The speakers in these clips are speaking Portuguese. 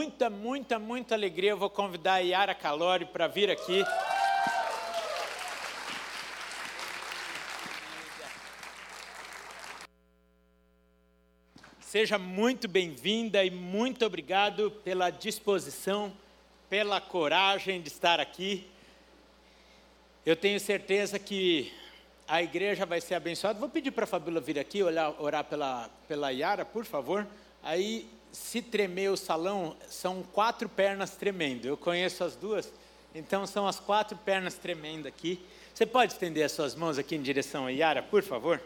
muita, muita, muita alegria, eu vou convidar a Yara Calori para vir aqui. Seja muito bem-vinda e muito obrigado pela disposição, pela coragem de estar aqui. Eu tenho certeza que a igreja vai ser abençoada. Vou pedir para a Fabíola vir aqui olhar, orar pela, pela Yara, por favor. Aí, se tremer o salão, são quatro pernas tremendo. Eu conheço as duas, então são as quatro pernas tremendo aqui. Você pode estender as suas mãos aqui em direção a Yara, por favor?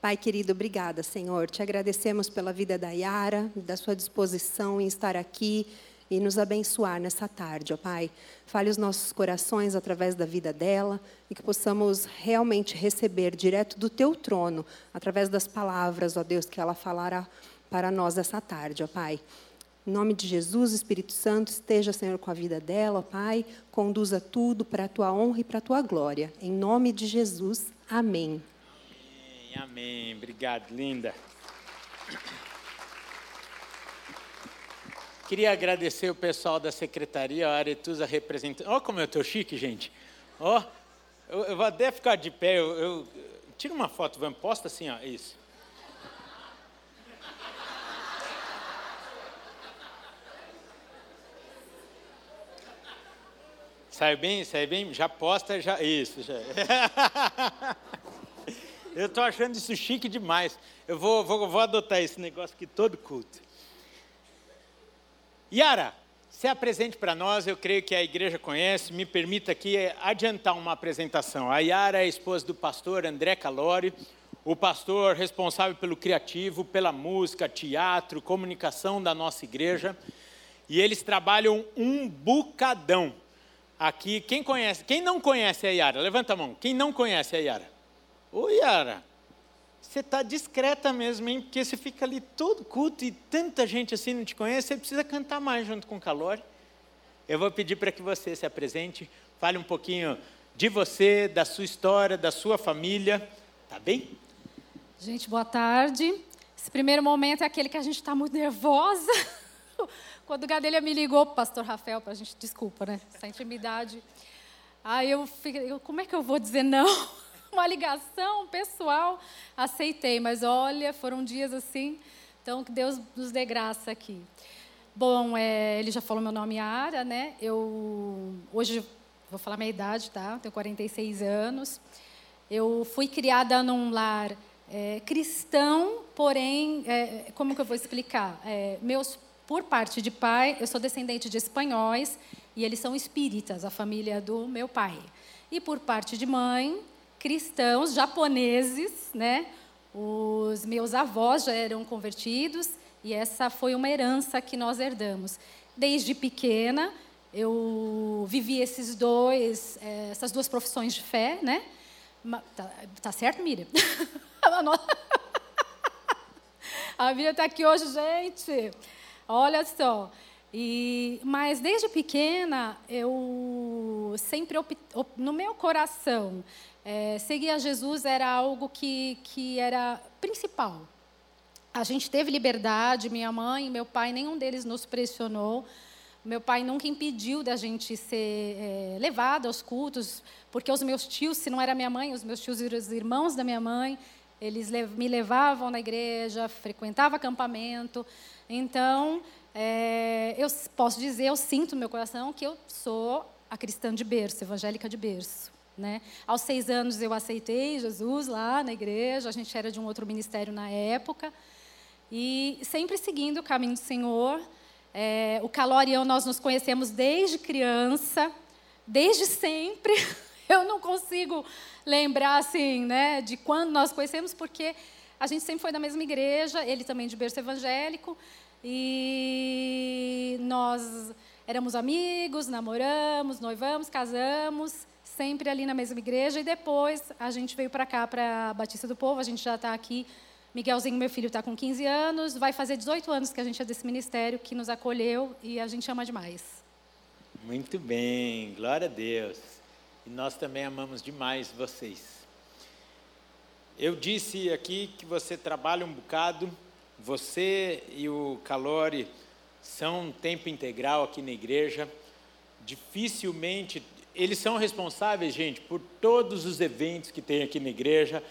Pai querido, obrigada, Senhor. Te agradecemos pela vida da Yara, da sua disposição em estar aqui e nos abençoar nessa tarde, ó Pai. Fale os nossos corações através da vida dela e que possamos realmente receber direto do teu trono, através das palavras, ó Deus, que ela falará para nós essa tarde, ó Pai. Em nome de Jesus, Espírito Santo, esteja, Senhor, com a vida dela, ó Pai. Conduza tudo para a tua honra e para a tua glória. Em nome de Jesus, amém. Amém, amém. Obrigado, linda. Queria agradecer o pessoal da secretaria, a Aretusa representando. Olha como eu estou chique, gente. Ó, eu, eu, vou até ficar de pé. Eu, eu tira uma foto, vamos, posta assim, ó, isso. Sai bem, sai bem, já posta, já isso, já. Eu estou achando isso chique demais. Eu vou, vou, vou adotar esse negócio aqui todo culto. Yara, se apresente para nós, eu creio que a igreja conhece, me permita aqui adiantar uma apresentação. A Yara é a esposa do pastor André Calori, o pastor responsável pelo criativo, pela música, teatro, comunicação da nossa igreja, e eles trabalham um bucadão. Aqui, quem conhece, quem não conhece a Yara? Levanta a mão. Quem não conhece a Yara? Ô Yara, você está discreta mesmo, hein? Porque você fica ali todo culto e tanta gente assim não te conhece, você precisa cantar mais junto com o calor. Eu vou pedir para que você se apresente, fale um pouquinho de você, da sua história, da sua família, tá bem? Gente, boa tarde. Esse primeiro momento é aquele que a gente está muito nervosa. Quando o Gadelha me ligou, pastor Rafael, para a gente, desculpa, né? Essa intimidade. Aí eu fiquei, como é que eu vou dizer não? uma ligação pessoal, aceitei. Mas olha, foram dias assim, então que Deus nos dê graça aqui. Bom, é, ele já falou meu nome, Ara, né? Eu hoje vou falar minha idade, tá? Tenho 46 anos. Eu fui criada num lar é, cristão, porém, é, como que eu vou explicar? É, meus, por parte de pai, eu sou descendente de espanhóis e eles são espíritas, a família do meu pai. E por parte de mãe, cristãos japoneses, né? Os meus avós já eram convertidos e essa foi uma herança que nós herdamos. Desde pequena, eu vivi esses dois, eh, essas duas profissões de fé, né? Tá, tá certo, Miriam? A Miriam está aqui hoje, gente. Olha só. E, mas desde pequena, eu sempre, no meu coração, é, seguir a Jesus era algo que, que era principal. A gente teve liberdade, minha mãe e meu pai, nenhum deles nos pressionou. Meu pai nunca impediu da gente ser é, levado aos cultos, porque os meus tios, se não era minha mãe, os meus tios e os irmãos da minha mãe, eles me levavam na igreja, frequentava acampamento. Então, é, eu posso dizer, eu sinto no meu coração que eu sou a cristã de berço, evangélica de berço. Né? Aos seis anos eu aceitei Jesus lá na igreja, a gente era de um outro ministério na época, e sempre seguindo o caminho do Senhor. É, o eu, nós nos conhecemos desde criança, desde sempre. Eu não consigo lembrar assim, né, de quando nós conhecemos, porque a gente sempre foi da mesma igreja, ele também de berço evangélico, e nós éramos amigos, namoramos, noivamos, casamos sempre ali na mesma igreja. E depois a gente veio para cá, para a Batista do Povo, a gente já está aqui. Miguelzinho, meu filho, está com 15 anos, vai fazer 18 anos que a gente é desse ministério, que nos acolheu e a gente ama demais. Muito bem, glória a Deus. E nós também amamos demais vocês. Eu disse aqui que você trabalha um bocado você e o Calori são tempo integral aqui na igreja. Dificilmente eles são responsáveis, gente, por todos os eventos que tem aqui na igreja.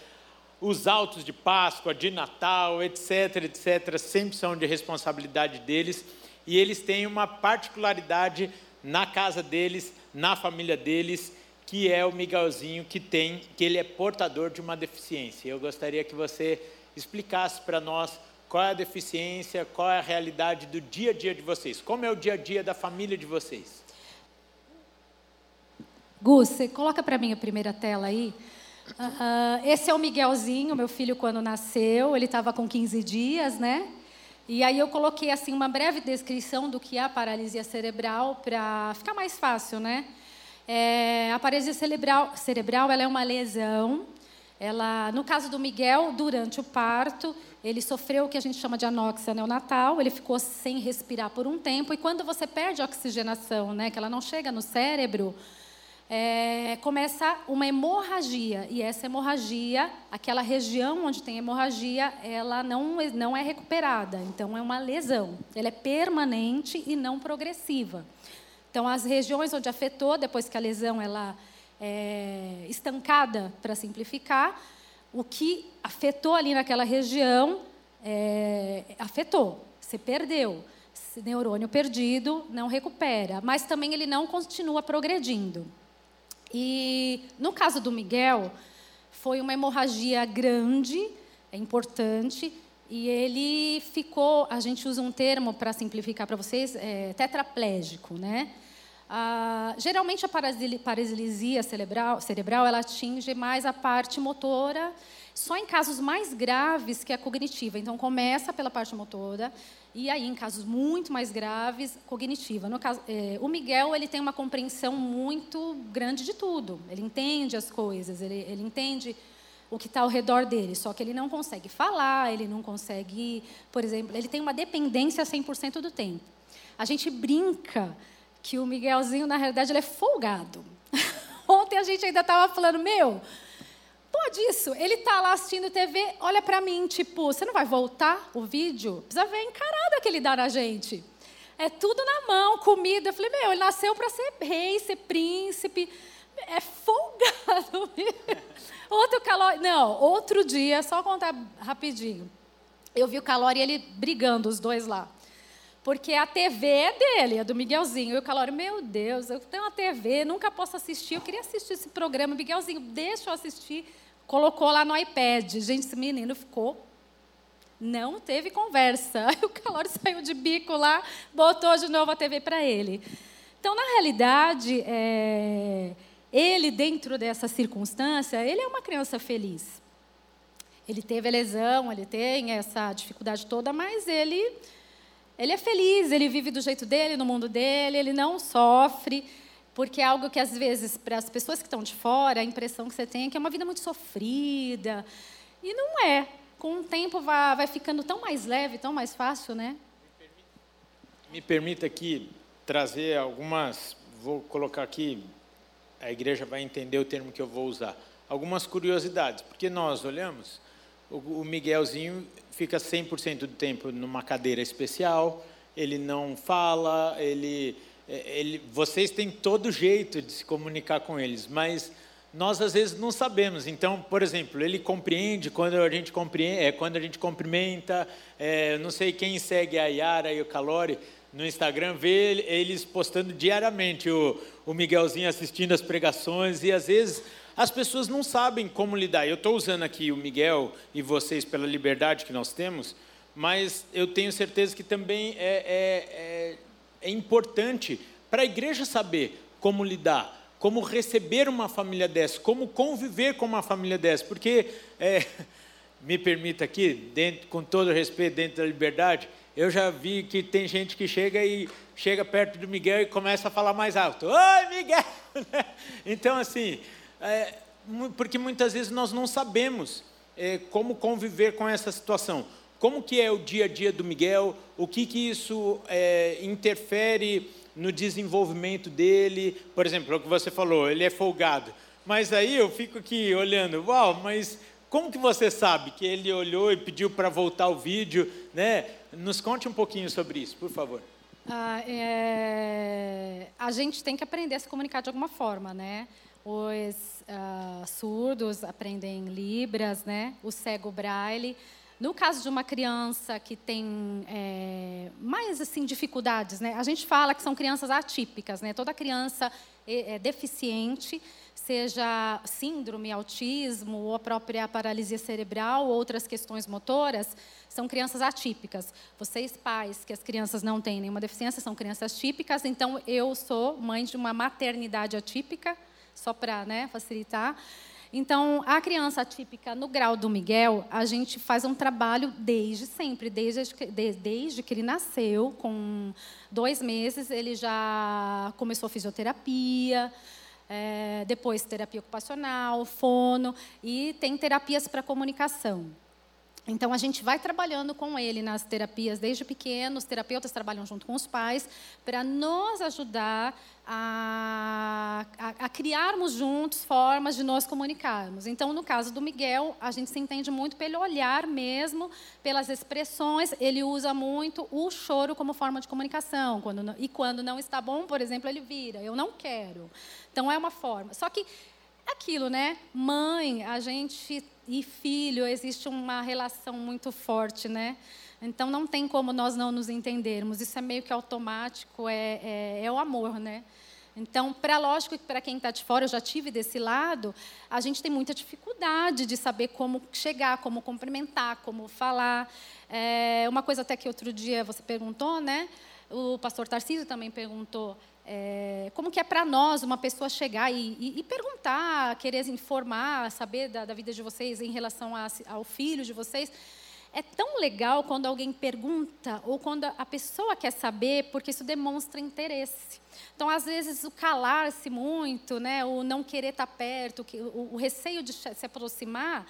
Os autos de Páscoa, de Natal, etc, etc, sempre são de responsabilidade deles. E eles têm uma particularidade na casa deles, na família deles, que é o Miguelzinho, que tem, que ele é portador de uma deficiência. Eu gostaria que você explicasse para nós qual é a deficiência, qual é a realidade do dia a dia de vocês, como é o dia a dia da família de vocês. Gus, você coloca para mim a primeira tela aí. Uh, esse é o Miguelzinho, meu filho, quando nasceu. Ele estava com 15 dias, né? E aí eu coloquei assim uma breve descrição do que é a paralisia cerebral para ficar mais fácil, né? É, a paralisia cerebral, cerebral ela é uma lesão. Ela, no caso do Miguel, durante o parto, ele sofreu o que a gente chama de anóxia neonatal. Ele ficou sem respirar por um tempo. E quando você perde a oxigenação, né, que ela não chega no cérebro, é, começa uma hemorragia. E essa hemorragia, aquela região onde tem hemorragia, ela não, não é recuperada. Então, é uma lesão. Ela é permanente e não progressiva. Então, as regiões onde afetou, depois que a lesão ela é estancada, para simplificar, o que afetou ali naquela região, é, afetou. Você perdeu. Esse neurônio perdido não recupera, mas também ele não continua progredindo. E no caso do Miguel, foi uma hemorragia grande, é importante, e ele ficou, a gente usa um termo para simplificar para vocês, é, tetraplégico, né? Ah, geralmente a paralisia cerebral, cerebral ela atinge mais a parte motora, só em casos mais graves que a cognitiva. Então começa pela parte motora e aí, em casos muito mais graves, cognitiva. Caso, é, o Miguel ele tem uma compreensão muito grande de tudo. Ele entende as coisas, ele, ele entende o que está ao redor dele, só que ele não consegue falar, ele não consegue, por exemplo, ele tem uma dependência 100% do tempo. A gente brinca que o Miguelzinho, na realidade, ele é folgado. Ontem a gente ainda estava falando, meu, Pode isso. Ele está lá assistindo TV, olha para mim, tipo, você não vai voltar o vídeo? Precisa ver a encarada que ele dá na gente. É tudo na mão, comida. Eu falei, meu, ele nasceu para ser rei, ser príncipe. É folgado. Outro calor. Não, outro dia, só contar rapidinho. Eu vi o Calori e ele brigando, os dois lá. Porque a TV é dele, é do Miguelzinho. E o Calori, meu Deus, eu tenho uma TV, nunca posso assistir. Eu queria assistir esse programa. Miguelzinho, deixa eu assistir colocou lá no iPad. Gente, esse menino ficou. Não teve conversa. Aí o Calori saiu de bico lá, botou de novo a TV para ele. Então, na realidade, é, ele, dentro dessa circunstância, ele é uma criança feliz. Ele teve a lesão, ele tem essa dificuldade toda, mas ele, ele é feliz, ele vive do jeito dele, no mundo dele, ele não sofre porque é algo que às vezes para as pessoas que estão de fora a impressão que você tem é que é uma vida muito sofrida e não é. Com o tempo vai, vai ficando tão mais leve, tão mais fácil, né? Me permita aqui trazer algumas, vou colocar aqui, a igreja vai entender o termo que eu vou usar. Algumas curiosidades, porque nós olhamos, o Miguelzinho fica 100% do tempo numa cadeira especial, ele não fala, ele ele, vocês têm todo jeito de se comunicar com eles, mas nós às vezes não sabemos. Então, por exemplo, ele compreende quando a gente compreende, é, quando a gente cumprimenta. É, não sei quem segue a Yara e o Calori no Instagram vê eles postando diariamente o, o Miguelzinho assistindo as pregações e às vezes as pessoas não sabem como lidar. Eu estou usando aqui o Miguel e vocês pela liberdade que nós temos, mas eu tenho certeza que também é, é, é é importante para a igreja saber como lidar, como receber uma família dessa, como conviver com uma família dessa, porque, é, me permita aqui, dentro, com todo respeito, dentro da liberdade, eu já vi que tem gente que chega e chega perto do Miguel e começa a falar mais alto. Oi, Miguel! então, assim, é, porque muitas vezes nós não sabemos é, como conviver com essa situação. Como que é o dia a dia do Miguel? O que que isso é, interfere no desenvolvimento dele? Por exemplo, o que você falou, ele é folgado. Mas aí eu fico aqui olhando, uau, mas Como que você sabe que ele olhou e pediu para voltar o vídeo, né? Nos conte um pouquinho sobre isso, por favor. Ah, é... A gente tem que aprender a se comunicar de alguma forma, né? Os uh, surdos aprendem libras, né? O cego braille. No caso de uma criança que tem é, mais assim dificuldades, né? A gente fala que são crianças atípicas, né? Toda criança é, é deficiente, seja síndrome, autismo ou a própria paralisia cerebral, ou outras questões motoras, são crianças atípicas. Vocês pais que as crianças não têm nenhuma deficiência são crianças típicas. Então eu sou mãe de uma maternidade atípica, só para né, facilitar. Então, a criança atípica no grau do Miguel, a gente faz um trabalho desde sempre, desde que, desde que ele nasceu, com dois meses, ele já começou fisioterapia, é, depois terapia ocupacional, fono, e tem terapias para comunicação. Então, a gente vai trabalhando com ele nas terapias desde pequeno, os terapeutas trabalham junto com os pais, para nos ajudar a, a, a, criarmos juntos formas de nos comunicarmos. Então, no caso do Miguel, a gente se entende muito pelo olhar mesmo, pelas expressões. Ele usa muito o choro como forma de comunicação. Quando, e quando não está bom, por exemplo, ele vira: Eu não quero. Então, é uma forma. Só que aquilo, né? Mãe, a gente e filho, existe uma relação muito forte, né? Então não tem como nós não nos entendermos. Isso é meio que automático, é, é, é o amor, né? Então, para lógico que para quem está de fora, eu já tive desse lado, a gente tem muita dificuldade de saber como chegar, como cumprimentar, como falar. É, uma coisa até que outro dia você perguntou, né? O pastor Tarcísio também perguntou é, como que é para nós uma pessoa chegar e, e, e, perguntar, querer informar, saber da, da, vida de vocês em relação a, ao filho de vocês. É tão legal quando alguém pergunta ou quando a pessoa quer saber, porque isso demonstra interesse. Então, às vezes, o calar-se muito, né, o não querer estar tá perto, o, o receio de se aproximar,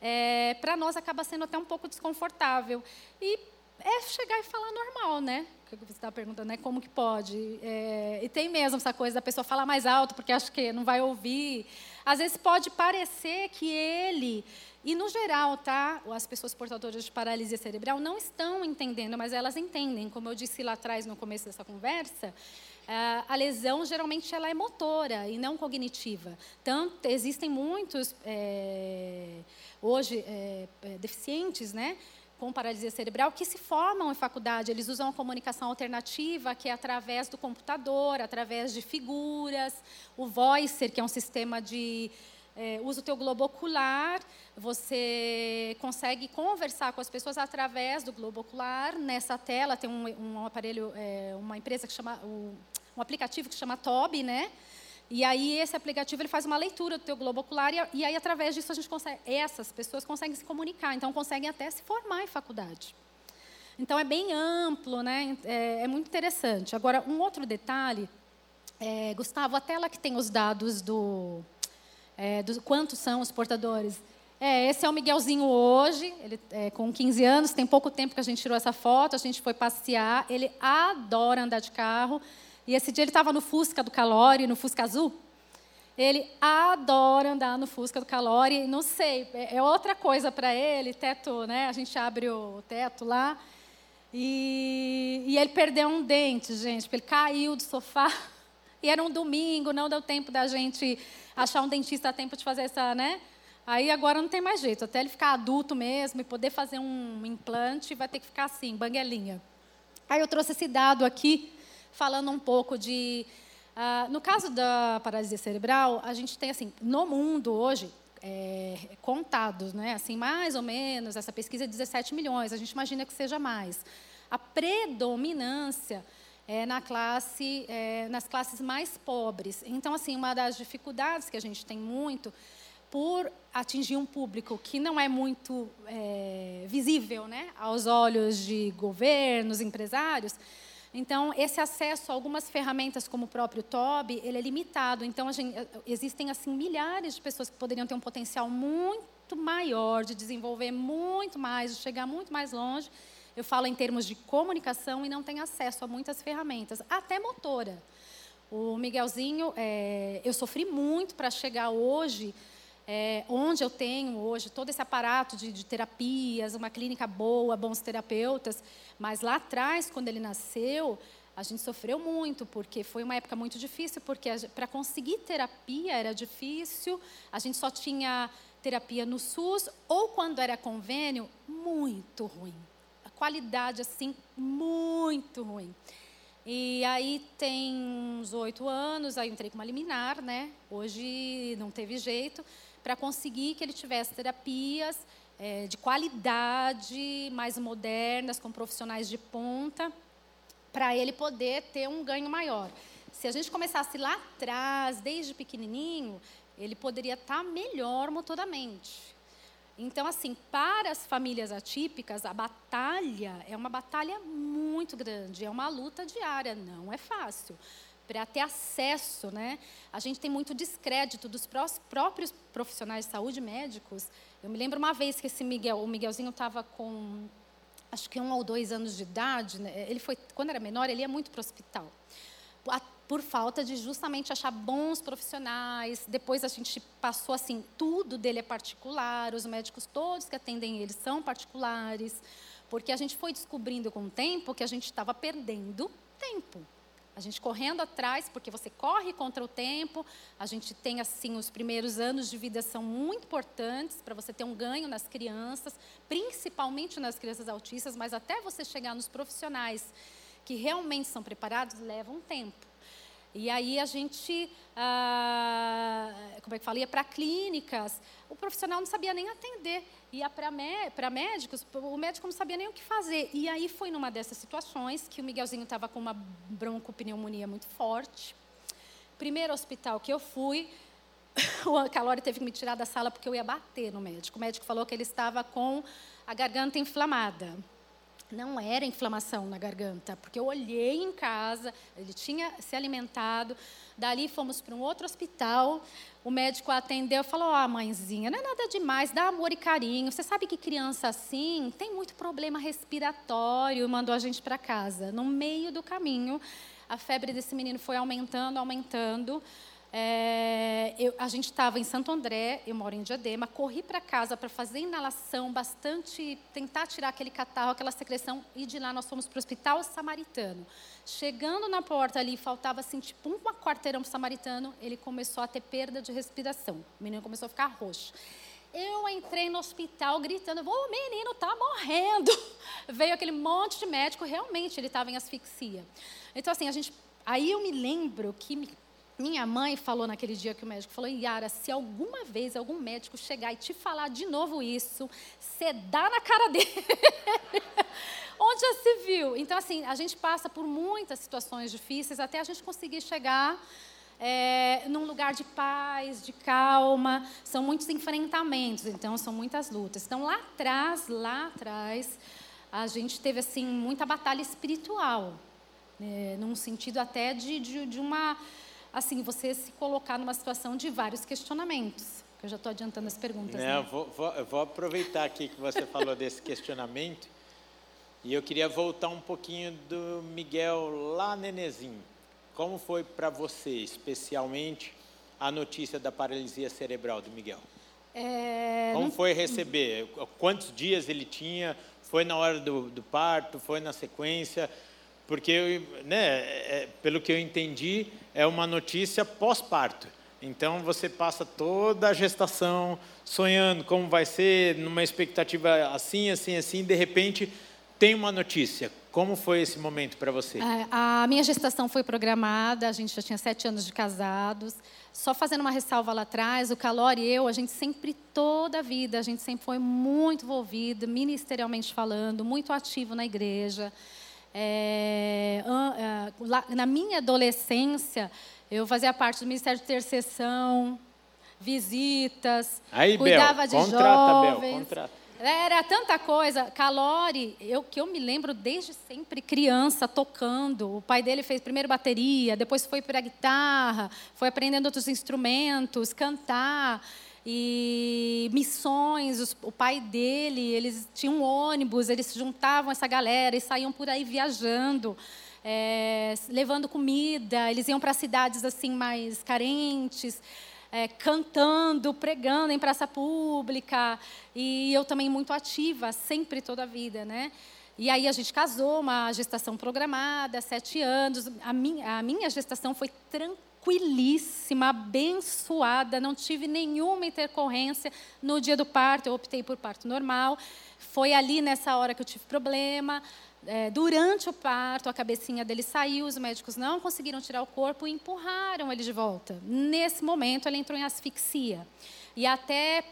é, para nós acaba sendo até um pouco desconfortável. E é chegar e falar normal, né? Que você está perguntando, né? Como que pode? É, e tem mesmo essa coisa da pessoa falar mais alto porque acha que não vai ouvir. Às vezes pode parecer que ele e no geral, tá? As pessoas portadoras de paralisia cerebral não estão entendendo, mas elas entendem. Como eu disse lá atrás no começo dessa conversa, a lesão geralmente ela é motora e não cognitiva. Tanto existem muitos é, hoje é, é deficientes, né? Com paralisia cerebral que se formam em faculdade. Eles usam a comunicação alternativa, que é através do computador, através de figuras, o Voicer, que é um sistema de é, usa o teu globo ocular, você consegue conversar com as pessoas através do globo ocular. Nessa tela tem um, um aparelho, é, uma empresa que chama, um, um aplicativo que chama Toby, né? E aí esse aplicativo ele faz uma leitura do teu globo ocular e, e aí através disso a gente consegue, essas pessoas conseguem se comunicar, então conseguem até se formar em faculdade. Então é bem amplo, né? É, é muito interessante. Agora um outro detalhe, é, Gustavo, a tela que tem os dados do, é, do quantos são os portadores. É, esse é o Miguelzinho hoje, ele é, com 15 anos, tem pouco tempo que a gente tirou essa foto, a gente foi passear, ele adora andar de carro. E esse dia ele estava no Fusca do Calori, no Fusca Azul. Ele adora andar no Fusca do Calori. Não sei, é, é outra coisa para ele, teto, né? A gente abre o teto lá. E, e ele perdeu um dente, gente, porque ele caiu do sofá. E era um domingo, não deu tempo da gente achar um dentista a tempo de fazer essa, né? Aí agora não tem mais jeito. Até ele ficar adulto mesmo e poder fazer um implante, vai ter que ficar assim, banguelinha. Aí eu trouxe esse dado aqui falando um pouco de. Uh, no caso da paralisia cerebral, a gente tem, assim, no mundo hoje, é, contados, né? Assim, mais ou menos, essa pesquisa é 17 milhões, a gente imagina que seja mais. A predominância é na classe, é, nas classes mais pobres. Então, assim, uma das dificuldades que a gente tem muito por atingir um público que não é muito é, visível, né, aos olhos de governos, empresários, então, esse acesso a algumas ferramentas, como o próprio TOB, ele é limitado. Então, gente, eh, existem assim milhares de pessoas que poderiam ter um potencial muito maior de desenvolver muito mais, de chegar muito mais longe. Eu falo em termos de comunicação e não tem acesso a muitas ferramentas, até motora. O Miguelzinho, é, eu sofri muito para chegar hoje é, onde eu tenho hoje todo esse aparato de, de, terapias, uma clínica boa, bons terapeutas, mas lá atrás, quando ele nasceu, a gente sofreu muito, porque foi uma época muito difícil, porque para conseguir terapia era difícil, a gente só tinha terapia no SUS, ou quando era convênio, muito ruim. A qualidade, assim, muito ruim. E aí tem uns oito anos, aí entrei com uma liminar, né? Hoje não teve jeito para conseguir que ele tivesse terapias é, de qualidade, mais modernas, com profissionais de ponta, para ele poder ter um ganho maior. Se a gente começasse lá atrás, desde pequenininho, ele poderia estar tá melhor motoramente. Então, assim, para as famílias atípicas, a batalha é uma batalha muito grande, é uma luta diária, não é fácil para ter acesso, né? A gente tem muito descrédito dos próprios profissionais de saúde, médicos. Eu me lembro uma vez que esse Miguel, o Miguelzinho estava com, acho que um ou dois anos de idade. Né? Ele foi, quando era menor, ele ia muito para o hospital, por falta de justamente achar bons profissionais. Depois a gente passou assim, tudo dele é particular. Os médicos todos que atendem ele são particulares, porque a gente foi descobrindo com o tempo que a gente estava perdendo tempo. A gente correndo atrás, porque você corre contra o tempo. A gente tem, assim, os primeiros anos de vida são muito importantes para você ter um ganho nas crianças, principalmente nas crianças autistas, mas até você chegar nos profissionais que realmente são preparados, leva um tempo. E aí a gente, ah, como é que fala, ia para clínicas, o profissional não sabia nem atender. Ia para médicos, o médico não sabia nem o que fazer. E aí foi numa dessas situações que o Miguelzinho estava com uma broncopneumonia muito forte. Primeiro hospital que eu fui, o Calori teve que me tirar da sala porque eu ia bater no médico. O médico falou que ele estava com a garganta inflamada. Não era inflamação na garganta, porque eu olhei em casa, ele tinha se alimentado. Dali fomos para um outro hospital. O médico atendeu e falou: oh, mãezinha, não é nada demais, dá amor e carinho. Você sabe que criança assim tem muito problema respiratório. Mandou a gente para casa. No meio do caminho, a febre desse menino foi aumentando, aumentando. É, eu, a gente estava em Santo André, eu moro em Diadema, corri para casa para fazer inalação bastante, tentar tirar aquele catarro, aquela secreção, e de lá nós fomos para o hospital samaritano. Chegando na porta ali, faltava assim, tipo um quarteirão para o samaritano, ele começou a ter perda de respiração. O menino começou a ficar roxo. Eu entrei no hospital gritando: o menino está morrendo. Veio aquele monte de médico, realmente ele estava em asfixia. Então, assim, a gente. Aí eu me lembro que me minha mãe falou naquele dia que o médico falou: Yara, se alguma vez algum médico chegar e te falar de novo isso, você dá na cara dele. Onde já se viu? Então, assim, a gente passa por muitas situações difíceis até a gente conseguir chegar é, num lugar de paz, de calma. São muitos enfrentamentos, então são muitas lutas. Então, lá atrás, lá atrás, a gente teve assim muita batalha espiritual, né, num sentido até de, de, de uma assim, você se colocar numa situação de vários questionamentos. Eu já estou adiantando as perguntas. Não, né? vou, vou, eu vou aproveitar aqui que você falou desse questionamento e eu queria voltar um pouquinho do Miguel lá nenezinho. Como foi para você, especialmente, a notícia da paralisia cerebral do Miguel? É... Como foi receber? Quantos dias ele tinha? Foi na hora do, do parto? Foi na sequência? Porque, né, é, pelo que eu entendi, é uma notícia pós-parto. Então você passa toda a gestação sonhando como vai ser, numa expectativa assim, assim, assim, de repente tem uma notícia. Como foi esse momento para você? É, a minha gestação foi programada, a gente já tinha sete anos de casados. Só fazendo uma ressalva lá atrás, o Calor e eu, a gente sempre, toda a vida, a gente sempre foi muito envolvido, ministerialmente falando, muito ativo na igreja. É, é na minha adolescência, eu fazia parte do Ministério de Intercessão, visitas, Aí, cuidava Bel, de contrata, jovens. Bel, contrata. Era tanta coisa. Calori, eu, que eu me lembro desde sempre criança tocando. O pai dele fez primeiro bateria, depois foi para guitarra, foi aprendendo outros instrumentos, cantar e missões. Os, o pai dele, eles tinham um ônibus, eles juntavam essa galera e saíam por aí viajando, é, levando comida. Eles iam para cidades assim mais carentes. é, cantando, pregando em praça pública. E eu também muito ativa, sempre, toda a vida, né? E aí a gente casou, uma gestação programada, sete anos. A minha, a minha gestação foi tranquilíssima, abençoada, não tive nenhuma intercorrência no dia do parto, eu optei por parto normal. Foi ali nessa hora que eu tive problema. É, durante o parto, a cabecinha dele saiu, os médicos não conseguiram tirar o corpo e empurraram ele de volta. Nesse momento, ele entrou em asfixia. E até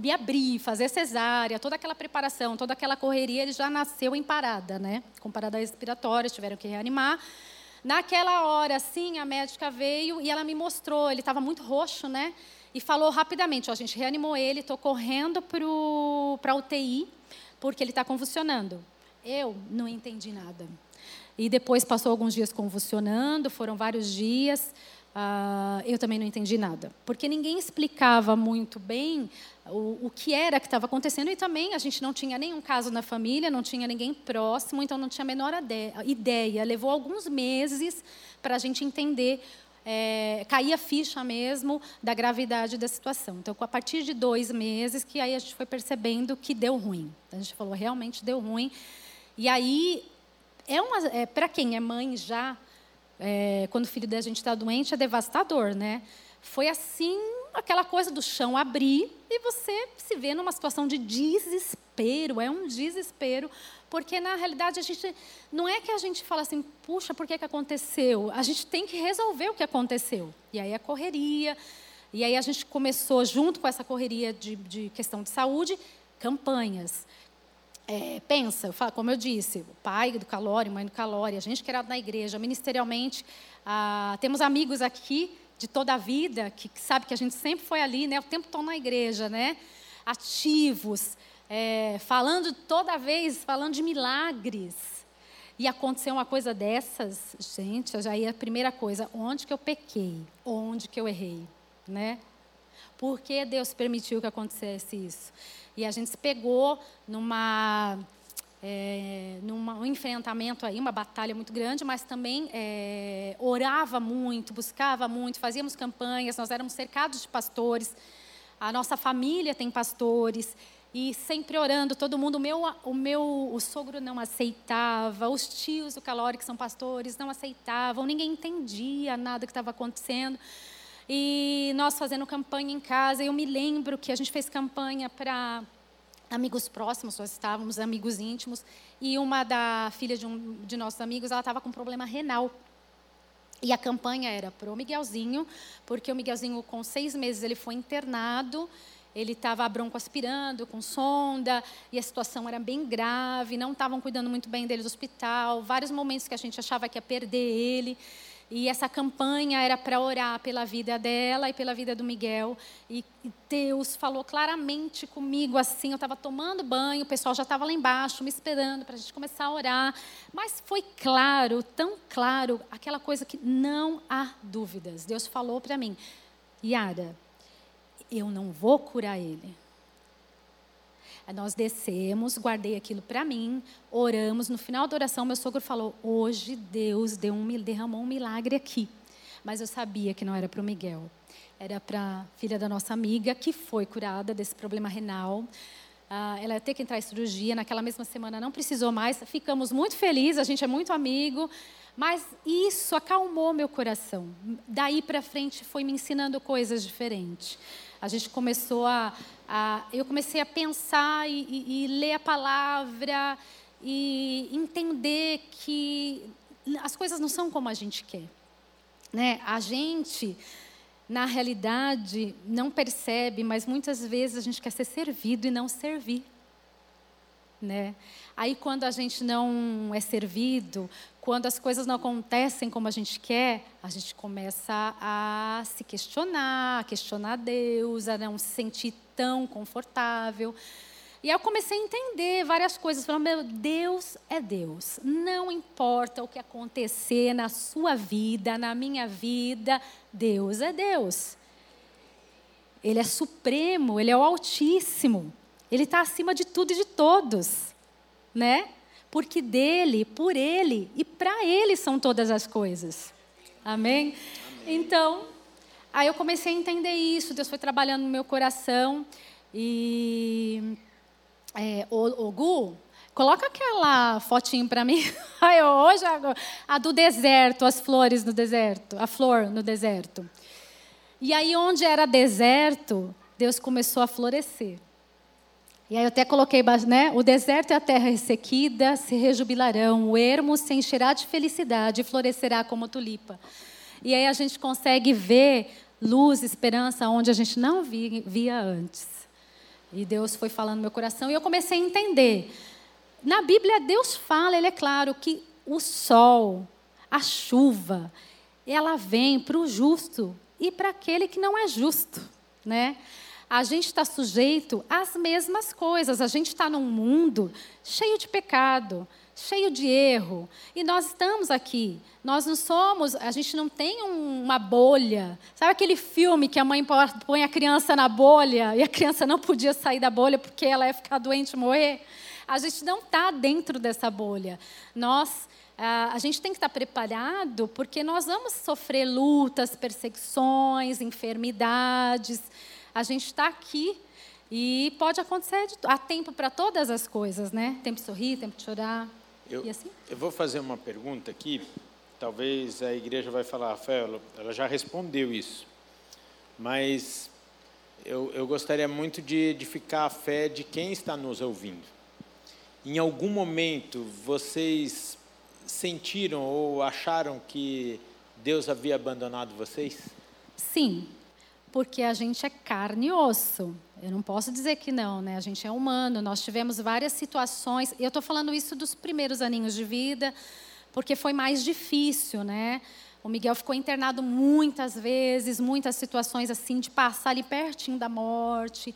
me abrir, fazer cesárea, toda aquela preparação, toda aquela correria, ele já nasceu em parada, né? Com parada respiratória, tiveram que reanimar. Naquela hora, sim, a médica veio e ela me mostrou, ele estava muito roxo, né? E falou rapidamente, ó, a gente reanimou ele, estou correndo para a UTI, porque ele está convulsionando. Eu não entendi nada. E depois passou alguns dias convulsionando, foram vários dias. Uh, eu também não entendi nada. Porque ninguém explicava muito bem o, o que era que estava acontecendo e também a gente não tinha nenhum caso na família, não tinha ninguém próximo, então não tinha a menor ideia. Levou alguns meses para a gente entender é, cair a ficha mesmo da gravidade da situação. Então, a partir de dois meses, que aí a gente foi percebendo que deu ruim. A gente falou, realmente deu ruim. E aí, é, é para quem é mãe já, é, quando o filho da gente está doente, é devastador, né? Foi assim, aquela coisa do chão abrir e você se vê numa situação de desespero, é um desespero, porque na realidade a gente não é que a gente fala assim, puxa, por que, que aconteceu? A gente tem que resolver o que aconteceu. E aí a correria, e aí a gente começou, junto com essa correria de, de questão de saúde, campanhas. É, pensa, como eu disse, o pai do Calori, mãe do Calori, a gente que na igreja, ministerialmente, ah, temos amigos aqui de toda a vida que, que sabe que a gente sempre foi ali, né, o tempo todo na igreja, né, ativos, é, falando toda vez, falando de milagres. E aconteceu uma coisa dessas, gente, já ia a primeira coisa, onde que eu pequei? Onde que eu errei, né? Por que Deus permitiu que acontecesse isso? E a gente se pegou numa, é, num enfrentamento aí, uma batalha muito grande, mas também é, orava muito, buscava muito, fazíamos campanhas, nós éramos cercados de pastores, a nossa família tem pastores, e sempre orando, todo mundo, o meu, o meu o sogro não aceitava, os tios do Calori, que são pastores, não aceitavam, ninguém entendia nada que estava acontecendo. E nós fazendo campanha em casa, eu me lembro que a gente fez campanha para amigos próximos, nós estávamos amigos íntimos, e uma da filha de um de nossos amigos, ela estava com problema renal. E a campanha era para o Miguelzinho, porque o Miguelzinho, com seis meses, ele foi internado, ele estava broncoaspirando, com sonda, e a situação era bem grave, não estavam cuidando muito bem dele do hospital, vários momentos que a gente achava que ia perder ele. E essa campanha era para orar pela vida dela e pela vida do Miguel. E Deus falou claramente comigo assim. Eu estava tomando banho, o pessoal já estava lá embaixo me esperando para a gente começar a orar. Mas foi claro, tão claro, aquela coisa que não há dúvidas. Deus falou para mim: Yara, eu não vou curar ele. Nós descemos, guardei aquilo para mim, oramos. No final da oração, meu sogro falou: Hoje Deus deu um, derramou um milagre aqui. Mas eu sabia que não era para o Miguel. Era para a filha da nossa amiga, que foi curada desse problema renal. Ah, ela ia ter que entrar em cirurgia. Naquela mesma semana não precisou mais. Ficamos muito felizes, a gente é muito amigo. Mas isso acalmou meu coração. Daí para frente foi me ensinando coisas diferentes. A gente começou a, a eu comecei a pensar e, e, e ler a palavra e entender que as coisas não são como a gente quer, né? A gente na realidade não percebe, mas muitas vezes a gente quer ser servido e não servir, né? Aí quando a gente não é servido, quando as coisas não acontecem como a gente quer, a gente começa a se questionar, a questionar Deus, a não se sentir tão confortável. E aí eu comecei a entender várias coisas. Falando, meu Deus é Deus. Não importa o que acontecer na sua vida, na minha vida, Deus é Deus. Ele é supremo, ele é o Altíssimo. Ele está acima de tudo e de todos, né? Porque dele, por ele e para ele são todas as coisas. Amém? Amém? Então, Aí eu comecei a entender isso, Deus foi trabalhando no meu coração. E é, o, o Gu, coloca aquela fotinho para mim. Aí hoje a, a do deserto, as flores no deserto, a flor no deserto. E aí onde era deserto, Deus começou a florescer. E aí eu até coloquei, né? O deserto e a terra ressequida se rejubilarão, o ermo se encherá de felicidade e florescerá como tulipa. E aí a gente consegue ver luz, esperança onde a gente não via antes. E Deus foi falando no meu coração e eu comecei a entender. Na Bíblia, Deus fala, ele é claro, que o sol, a chuva, ela vem para o justo e para aquele que não é justo, né? A gente está sujeito às mesmas coisas. A gente está num mundo cheio de pecado, cheio de erro. E nós estamos aqui. Nós não somos, a gente não tem uma bolha. Sabe aquele filme que a mãe põe a criança na bolha e a criança não podia sair da bolha porque ela ia ficar doente e morrer? A gente não está dentro dessa bolha. Nós a gente tem que estar preparado porque nós vamos sofrer lutas, perseguições, enfermidades a gente está aqui e pode acontecer, de, há tempo para todas as coisas, né? Tempo de sorrir, tempo de chorar. Eu, e assim? eu vou fazer uma pergunta aqui, talvez a igreja vai falar, Rafael, ela já respondeu isso, mas eu, eu gostaria muito de edificar a fé de quem está nos ouvindo. Em algum momento vocês sentiram ou acharam que Deus havia abandonado vocês? Sim, porque a gente é carne e osso. Eu não posso dizer que não, né? A gente é humano. Nós tivemos várias situações. E eu estou falando isso dos primeiros aninhos de vida, porque foi mais difícil, né? O Miguel ficou internado muitas vezes, muitas situações assim de passar ali pertinho da morte.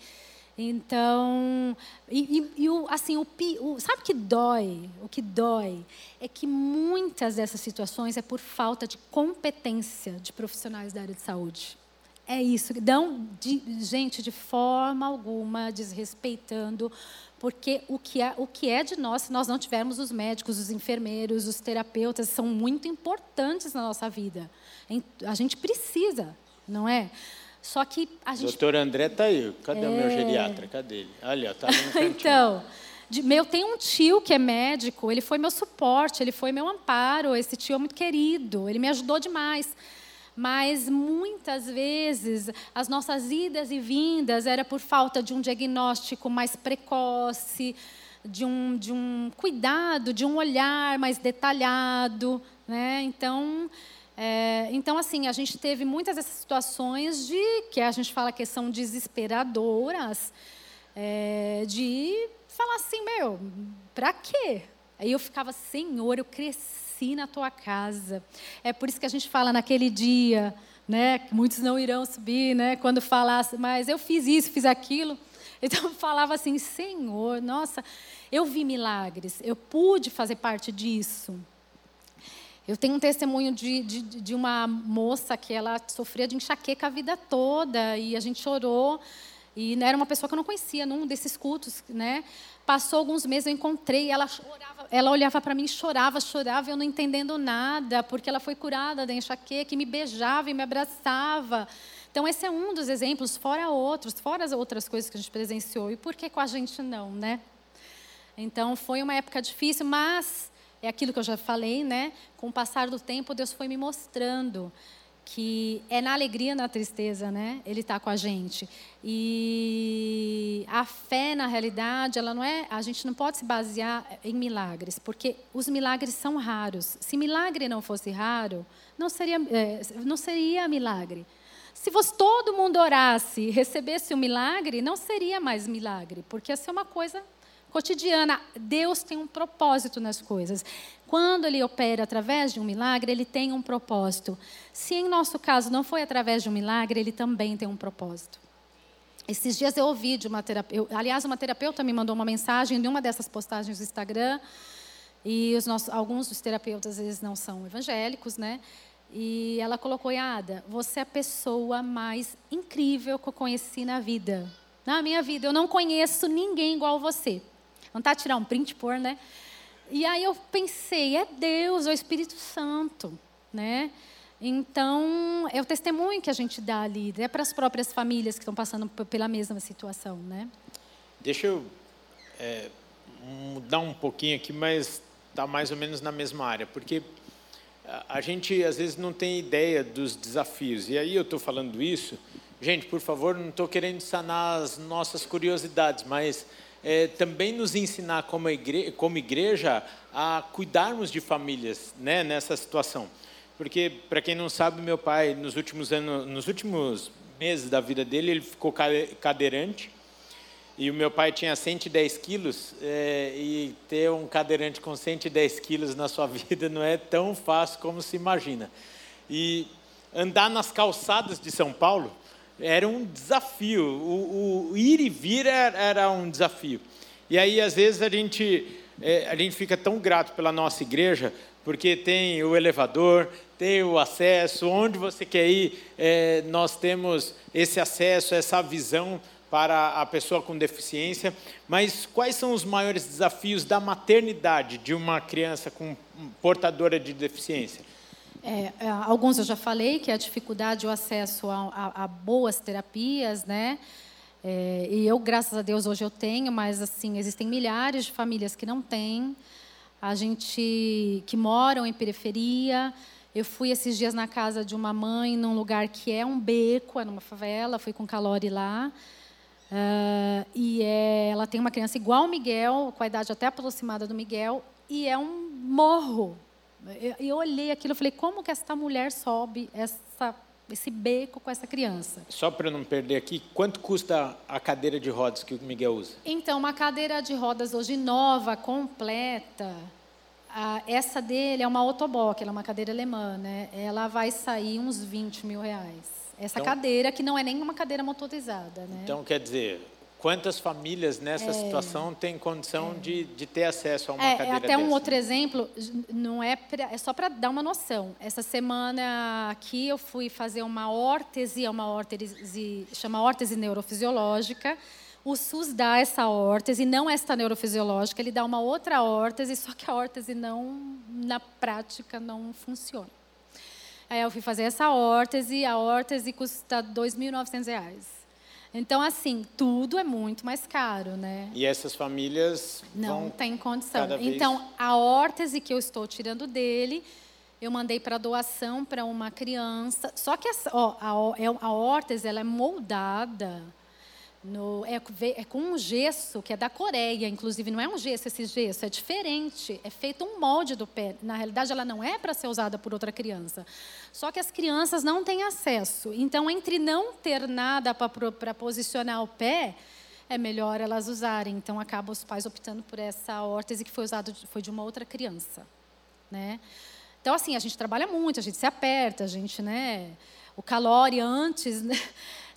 Então, e, e, e o, assim, o, o, sabe o que dói? O que dói é que muitas dessas situações é por falta de competência de profissionais da área de saúde. É isso. Não, de, gente, de forma alguma desrespeitando, porque o que, é, o que é de nós, se nós não tivermos os médicos, os enfermeiros, os terapeutas, são muito importantes na nossa vida. A gente precisa, não é? Só que a gente. Doutor André está aí. Cadê é... o meu é. geriatra? Cadê ele? Olha, está no então. De, meu, tem um tio que é médico, ele foi meu suporte, ele foi meu amparo. Esse tio é muito querido, ele me ajudou demais mas muitas vezes as nossas idas e vindas era por falta de um diagnóstico mais precoce, de um, de um cuidado, de um olhar mais detalhado. Né? Então, é, então, assim, a gente teve muitas dessas situações de que a gente fala que são desesperadoras, é, de falar assim, meu, para quê? Aí eu ficava, Senhor, eu cresci na tua casa. É por isso que a gente fala naquele dia, né? Muitos não irão subir, né? Quando falasse, mas eu fiz isso, fiz aquilo. Então falava assim, Senhor, nossa, eu vi milagres, eu pude fazer parte disso. Eu tenho um testemunho de, de, de uma moça que ela sofria de enxaqueca a vida toda e a gente chorou. E era uma pessoa que eu não conhecia num desses cultos, né? Passou alguns meses, eu encontrei, ela chorava, ela olhava para mim, chorava, chorava, eu não entendendo nada, porque ela foi curada da enxaqueca, e me beijava e me abraçava. Então esse é um dos exemplos, fora outros, fora as outras coisas que a gente presenciou. E por que com a gente não, né? Então foi uma época difícil, mas é aquilo que eu já falei, né? Com o passar do tempo, Deus foi me mostrando que é na alegria, na tristeza, né? Ele está com a gente. E a fé, na realidade, ela não é. A gente não pode se basear em milagres, porque os milagres são raros. Se milagre não fosse raro, não seria, é, não seria milagre. Se fosse todo mundo orasse e recebesse um milagre, não seria mais milagre, porque ia ser uma coisa cotidiana. Deus tem um propósito nas coisas. Quando ele opera através de um milagre, ele tem um propósito. Se em nosso caso não foi através de um milagre, ele também tem um propósito. Esses dias eu ouvi de uma terapeuta, aliás, uma terapeuta me mandou uma mensagem de uma dessas postagens do Instagram, e os nossos, alguns dos terapeutas eles não são evangélicos, né? E ela colocou, Ada, você é a pessoa mais incrível que eu conheci na vida. Na minha vida, eu não conheço ninguém igual você. Vontade de tirar um print por, né? E aí eu pensei, é Deus, é o Espírito Santo, né? Então, é o testemunho que a gente dá ali, é para as próprias famílias que estão passando pela mesma situação, né? Deixa eu é, mudar um pouquinho aqui, mas está mais ou menos na mesma área, porque a gente às vezes não tem ideia dos desafios. E aí eu estou falando isso, gente, por favor, não estou querendo sanar as nossas curiosidades, mas é, também nos ensinar como igreja, como igreja a cuidarmos de famílias, né, nessa situação. Porque para quem não sabe, meu pai nos últimos anos, nos últimos meses da vida dele, ele ficou cadeirante e o meu pai tinha 110 quilos, é, e ter um cadeirante com 110 quilos na sua vida não é tão fácil como se imagina. E andar nas calçadas de São Paulo era um desafio, o, o ir e vir era, era, um desafio. E aí, às vezes, a gente, é, a gente fica tão grato pela nossa igreja, porque tem o elevador, tem o acesso, onde você quer ir, é, nós temos esse acesso, essa visão para a pessoa com deficiência, mas quais são os maiores desafios da maternidade de uma criança com portadora de deficiência? É, é alguns eu já falei, que é a dificuldade o acesso a, a, a boas terapias, né? É, e eu, graças a Deus, hoje eu tenho, mas assim existem milhares de famílias que não têm. A gente que moram em periferia. Eu fui esses dias na casa de uma mãe num lugar que é um beco, é numa favela. Fui com Calori lá. Uh, e é, ela tem uma criança igual ao Miguel, com a idade até aproximada do Miguel, e é um morro. Eu, eu olhei aquilo e falei, como que essa mulher sobe essa, esse beco com essa criança? Só para não perder aqui, quanto custa a cadeira de rodas que o Miguel usa? Então, uma cadeira de rodas hoje nova, completa, essa dele é uma Autobock, ela é uma cadeira alemã, né? Ela vai sair uns 20 mil reais. Essa então, cadeira que não é nem uma cadeira motorizada. Né? Então, quer dizer, quantas famílias nessa é, situação têm condição é, de, de ter acesso a uma é, cadeira Até dessa? um outro exemplo, não é, pra, é só para dar uma noção. Essa semana aqui eu fui fazer uma órtese, é uma órtese, chama órtese neurofisiológica. O SUS dá essa órtese, não esta neurofisiológica, ele dá uma outra órtese, só que a órtese não, na prática, não funciona. Aí eu fui fazer essa órtese, a órtese custa R$ 2.900. Então, assim, tudo é muito mais caro, né? E essas famílias não têm condição. Então, a órtese que eu estou tirando dele, eu mandei para doação para uma criança. Só que essa, ó, a, é, a órtese ela é moldada no, é, é, com um gesso que é da Coreia, inclusive não é um gesso esse gesso, é diferente, é feito um molde do pé. Na realidade, ela não é para ser usada por outra criança. Só que as crianças não têm acesso. Então, entre não ter nada para posicionar o pé, é melhor elas usarem. Então, acabam os pais optando por essa órtese que foi usada foi de uma outra criança, né? Então, assim, a gente trabalha muito, a gente se aperta, a gente, né? O calore antes, né?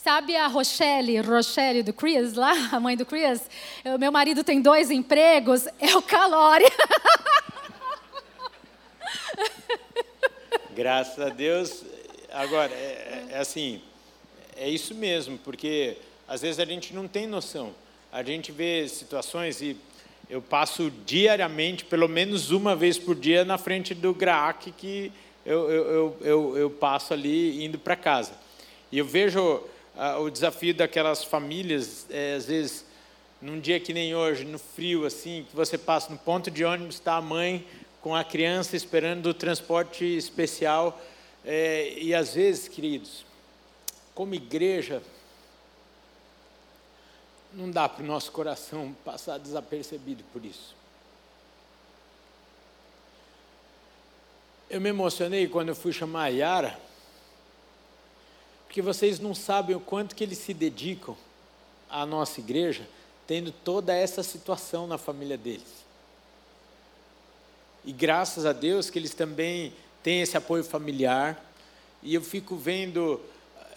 Sabe a Rochelle, Rochelle do Chris lá, a mãe do Chris? O meu marido tem dois empregos, é o Calori. Graças a Deus. Agora, é, é, é assim, é isso mesmo, porque às vezes a gente não tem noção. A gente vê situações e eu passo diariamente, pelo menos uma vez por dia, na frente do GRAAC que eu, eu, eu, eu, eu passo ali indo para casa. E eu vejo ah, o desafio daquelas famílias, é, às vezes, num dia que nem hoje, no frio, assim, que você passa no ponto de ônibus, está a mãe com a criança esperando o transporte especial. É, e às vezes, queridos, como igreja, não dá para o nosso coração passar desapercebido por isso. Eu me emocionei quando eu fui chamar a Yara porque vocês não sabem o quanto que eles se dedicam à nossa igreja, tendo toda essa situação na família deles. E graças a Deus que eles também têm esse apoio familiar. E eu fico vendo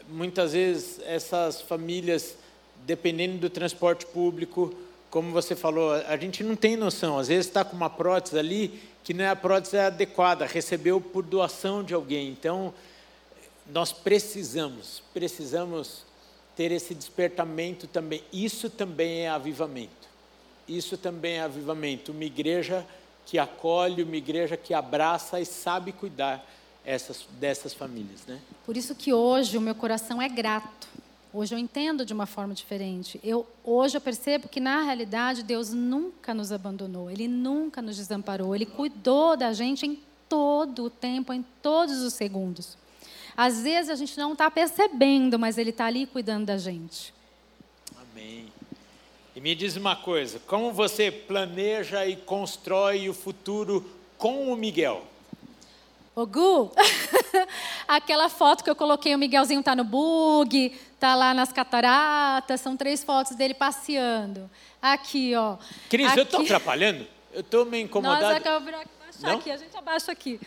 muitas vezes essas famílias dependendo do transporte público, como você falou, a gente não tem noção. Às vezes está com uma prótese ali que não é a prótese adequada, recebeu por doação de alguém. Então nós precisamos, precisamos ter esse despertamento também. Isso também é avivamento. Isso também é avivamento. Uma igreja que acolhe, uma igreja que abraça e sabe cuidar. essas, dessas famílias, né? Por isso que hoje o meu coração é grato. Hoje eu entendo de uma forma diferente. Eu, hoje eu percebo que, na realidade, Deus nunca nos abandonou, Ele nunca nos desamparou, Ele cuidou da gente em todo o tempo, em todos os segundos. Às vezes a gente não está percebendo, mas Ele está ali cuidando da gente. Amém. E me diz uma coisa: como você planeja e constrói o futuro com o Miguel? Ô Gu, aquela foto que eu coloquei, o Miguelzinho está no bug, está lá nas cataratas, são três fotos dele passeando. Aqui, ó. Cris, aqui... eu estou atrapalhando? Eu estou me incomodando. Nós acabamos baixar aqui, a gente abaixa aqui.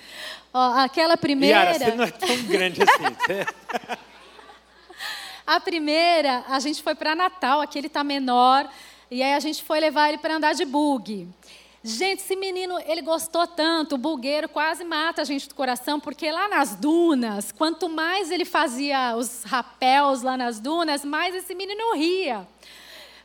Ó, aquela primeira. Yara, você não é tão grande assim. a primeira, a gente foi para Natal, aqui ele está menor, e aí a gente foi levar ele para andar de bug. Gente, esse menino, ele gostou tanto, o bulgueiro quase mata a gente do coração, porque lá nas dunas, quanto mais ele fazia os rapéus lá nas dunas, mais esse menino ria.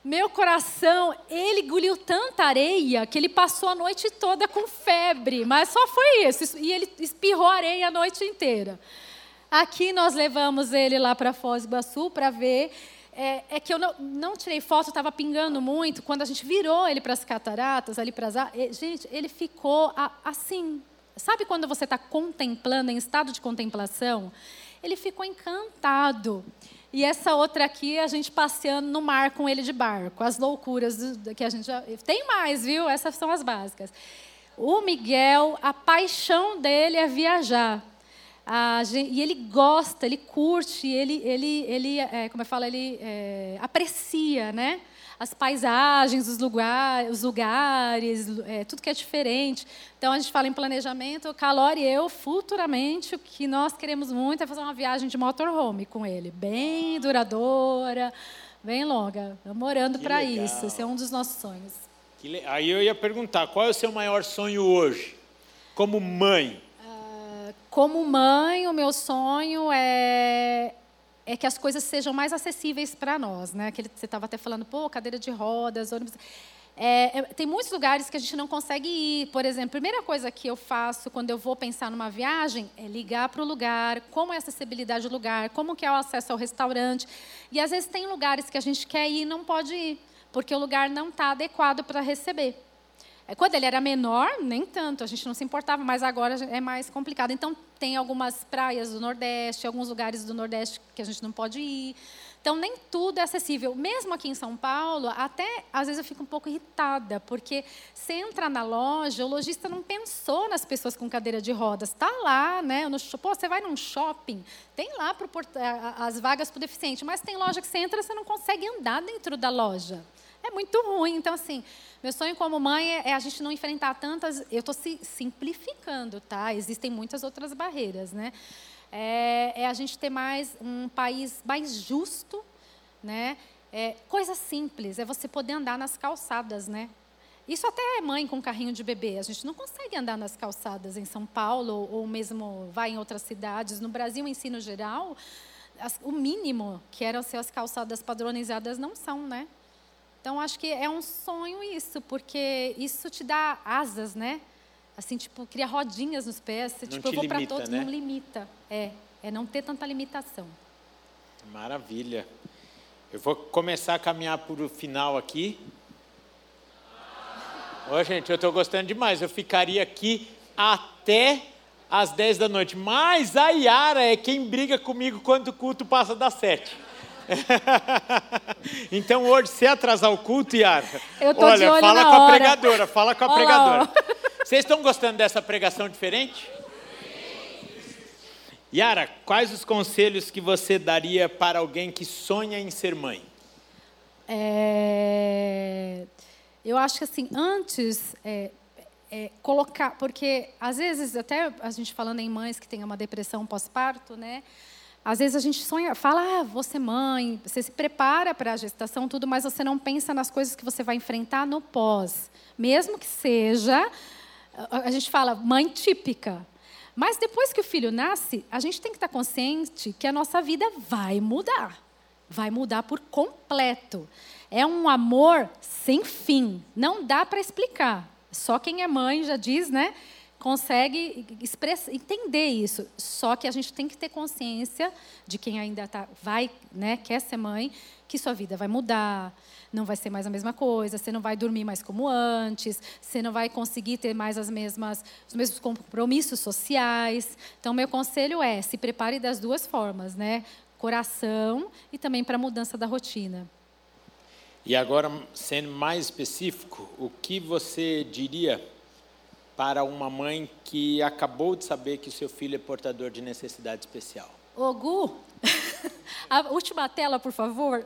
Meu coração, ele engoliu tanta areia que ele passou a noite toda com febre, mas só foi isso, e ele espirrou areia a noite inteira. Aqui nós levamos ele lá para Foz do Iguaçu para ver é, é, que eu não, não tirei foto, estava pingando muito. Quando a gente virou ele para as cataratas, ali para as. Gente, ele ficou assim. Sabe quando você está contemplando, em estado de contemplação? Ele ficou encantado. E essa outra aqui, a gente passeando no mar com ele de barco. As loucuras que a gente já. Tem mais, viu? Essas são as básicas. O Miguel, a paixão dele é viajar. Gente, e ele gosta, ele curte, ele, ele, ele é, como eu falo, ele é, aprecia, né? As paisagens, os, lugar, os lugares, é, tudo que é diferente. Então a gente fala em planejamento, Calor e eu, futuramente, o que nós queremos muito é fazer uma viagem de motorhome com ele, bem duradoura, bem longa. Estamos orando para isso, esse é um dos nossos sonhos. Aí eu ia perguntar, qual é o seu maior sonho hoje, como mãe? Como mãe, o meu sonho é, é que as coisas sejam mais acessíveis para nós. Né? Aquele, você estava até falando, pô, cadeira de rodas, ônibus. É, é, tem muitos lugares que a gente não consegue ir. Por exemplo, a primeira coisa que eu faço quando eu vou pensar numa viagem é ligar para o lugar, como é a acessibilidade do lugar, como que é o acesso ao restaurante. E às vezes tem lugares que a gente quer ir e não pode ir, porque o lugar não está adequado para receber. É, quando ele era menor, nem tanto, a gente não se importava, mas agora é mais complicado. Então, tem algumas praias do Nordeste, alguns lugares do Nordeste que a gente não pode ir. Então, nem tudo é acessível. Mesmo aqui em São Paulo, até às vezes eu fico um pouco irritada, porque você entra na loja, o lojista não pensou nas pessoas com cadeira de rodas. Está lá, né? No, pô, você vai num shopping, tem lá pro, as vagas para o deficiente, mas tem loja que você entra e você não consegue andar dentro da loja. É muito ruim. Então, assim, meu sonho como mãe é, é a gente não enfrentar tantas. Eu estou simplificando, tá? Existem muitas outras barreiras, né? É, é, a gente ter mais um país mais justo, né? É, coisa simples, é você poder andar nas calçadas, né? Isso até é mãe com carrinho de bebê. A gente não consegue andar nas calçadas em São Paulo ou mesmo vai em outras cidades. No Brasil, ensino geral, as, o mínimo que eram ser as calçadas padronizadas não são, né? Então, acho que é um sonho isso, porque isso te dá asas, né? Assim, tipo, cria rodinhas nos pés. Não tipo, eu vou para todos, né? não limita. É, é não ter tanta limitação. Maravilha. Eu vou começar a caminhar para o final aqui. Ô, gente, eu estou gostando demais. Eu ficaria aqui até às 10 da noite. Mas a Yara é quem briga comigo quando o culto passa das 7. então hoje, se atrasar o culto, Yara, olha, fala com a hora. pregadora, fala com a Olá, pregadora. Vocês estão gostando dessa pregação diferente? Yara, quais os conselhos que você daria para alguém que sonha em ser mãe? É... Eu acho que assim, antes é, é, colocar, porque às vezes até a gente falando em mães que têm uma depressão pós-parto, né? Às vezes a gente sonha, fala, ah, você mãe, você se prepara para a gestação, tudo, mas você não pensa nas coisas que você vai enfrentar no pós. Mesmo que seja, a gente fala, mãe típica. Mas depois que o filho nasce, a gente tem que estar consciente que a nossa vida vai mudar. Vai mudar por completo. É um amor sem fim. Não dá para explicar. Só quem é mãe já diz, né? Consegue entender isso. Só que a gente tem que ter consciência de quem ainda tá, vai, né, quer ser mãe, que sua vida vai mudar, não vai ser mais a mesma coisa, você não vai dormir mais como antes, você não vai conseguir ter mais as mesmas, os mesmos compromissos sociais. Então, meu conselho é: se prepare das duas formas, né? Coração e também para a mudança da rotina. E agora, sendo mais específico, o que você diria para uma mãe que acabou de saber que o seu filho é portador de necessidade especial? Ô, Gu, a última tela, por favor.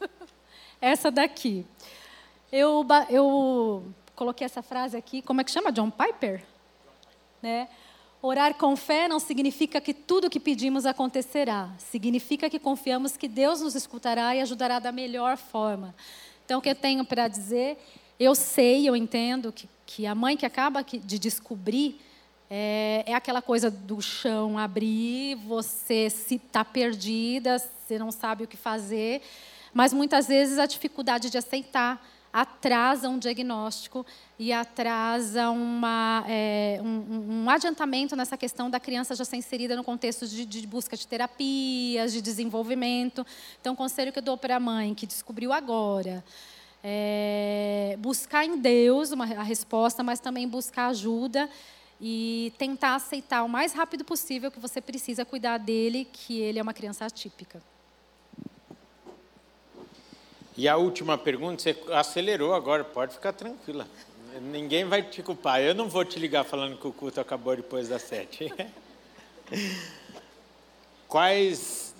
essa daqui. Eu, eu coloquei essa frase aqui, como é que chama? John Piper? Né? Orar com fé não significa que tudo o que pedimos acontecerá. Significa que confiamos que Deus nos escutará e ajudará da melhor forma. Então, o que eu tenho para dizer, eu sei, eu entendo que, que a mãe que acaba de descobrir é, é aquela coisa do chão abrir, você se está perdida, você não sabe o que fazer. Mas muitas vezes a dificuldade de aceitar atrasa um diagnóstico e atrasa uma, é, um, um, adiantamento nessa questão da criança já ser inserida no contexto de, de, busca de terapias, de desenvolvimento. Então, o conselho que eu dou para a mãe que descobriu agora é buscar em Deus uma, a resposta, mas também buscar ajuda e tentar aceitar o mais rápido possível que você precisa cuidar dele, que ele é uma criança atípica. E a última pergunta, você acelerou agora, pode ficar tranquila. Ninguém vai te culpar. Eu não vou te ligar falando que o culto acabou depois das sete. Quais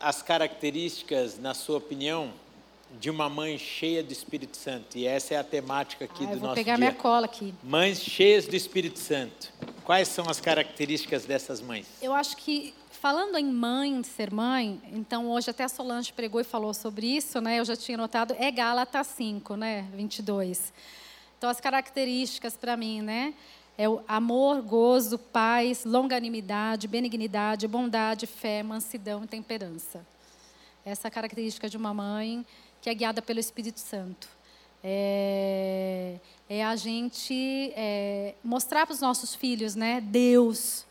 as características, na sua opinião, de uma mãe cheia do Espírito Santo? E essa é a temática aqui ah, do nosso dia. Vou pegar minha cola aqui. Mães cheias do Espírito Santo. Quais são as características dessas mães? Eu acho que falando em mãe, ser mãe, então hoje até a Solange pregou e falou sobre isso, né? Eu já tinha notado, é Gálatas 5, né? 22. Então as características para mim, né? É o amor, gozo, paz, longanimidade, benignidade, bondade, fé, mansidão e temperança. Essa é a característica de uma mãe que é guiada pelo Espírito Santo. É, é a gente é, mostrar para os nossos filhos, né? Deus,